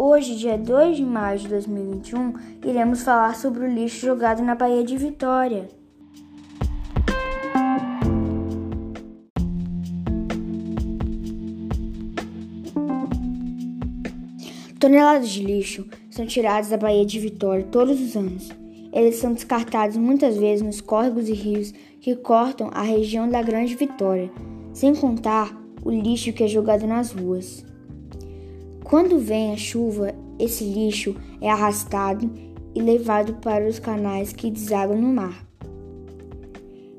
Hoje, dia 2 de maio de 2021, iremos falar sobre o lixo jogado na Baía de Vitória. Toneladas de lixo são tiradas da Baía de Vitória todos os anos. Eles são descartados muitas vezes nos córregos e rios que cortam a região da Grande Vitória, sem contar o lixo que é jogado nas ruas. Quando vem a chuva, esse lixo é arrastado e levado para os canais que desagam no mar.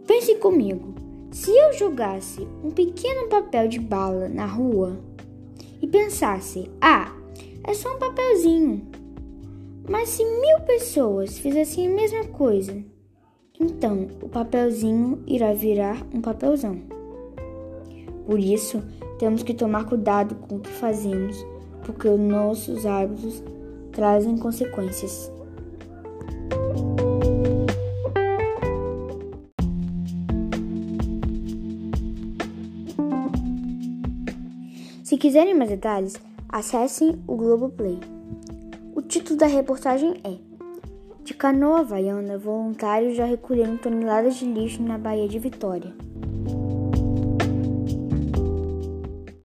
Pense comigo: se eu jogasse um pequeno papel de bala na rua e pensasse, ah, é só um papelzinho, mas se mil pessoas fizessem a mesma coisa, então o papelzinho irá virar um papelzão. Por isso, temos que tomar cuidado com o que fazemos porque os nossos hábitos trazem consequências. Se quiserem mais detalhes, acessem o Globoplay. O título da reportagem é De canoa havaiana, voluntários já recolheram toneladas de lixo na Baía de Vitória.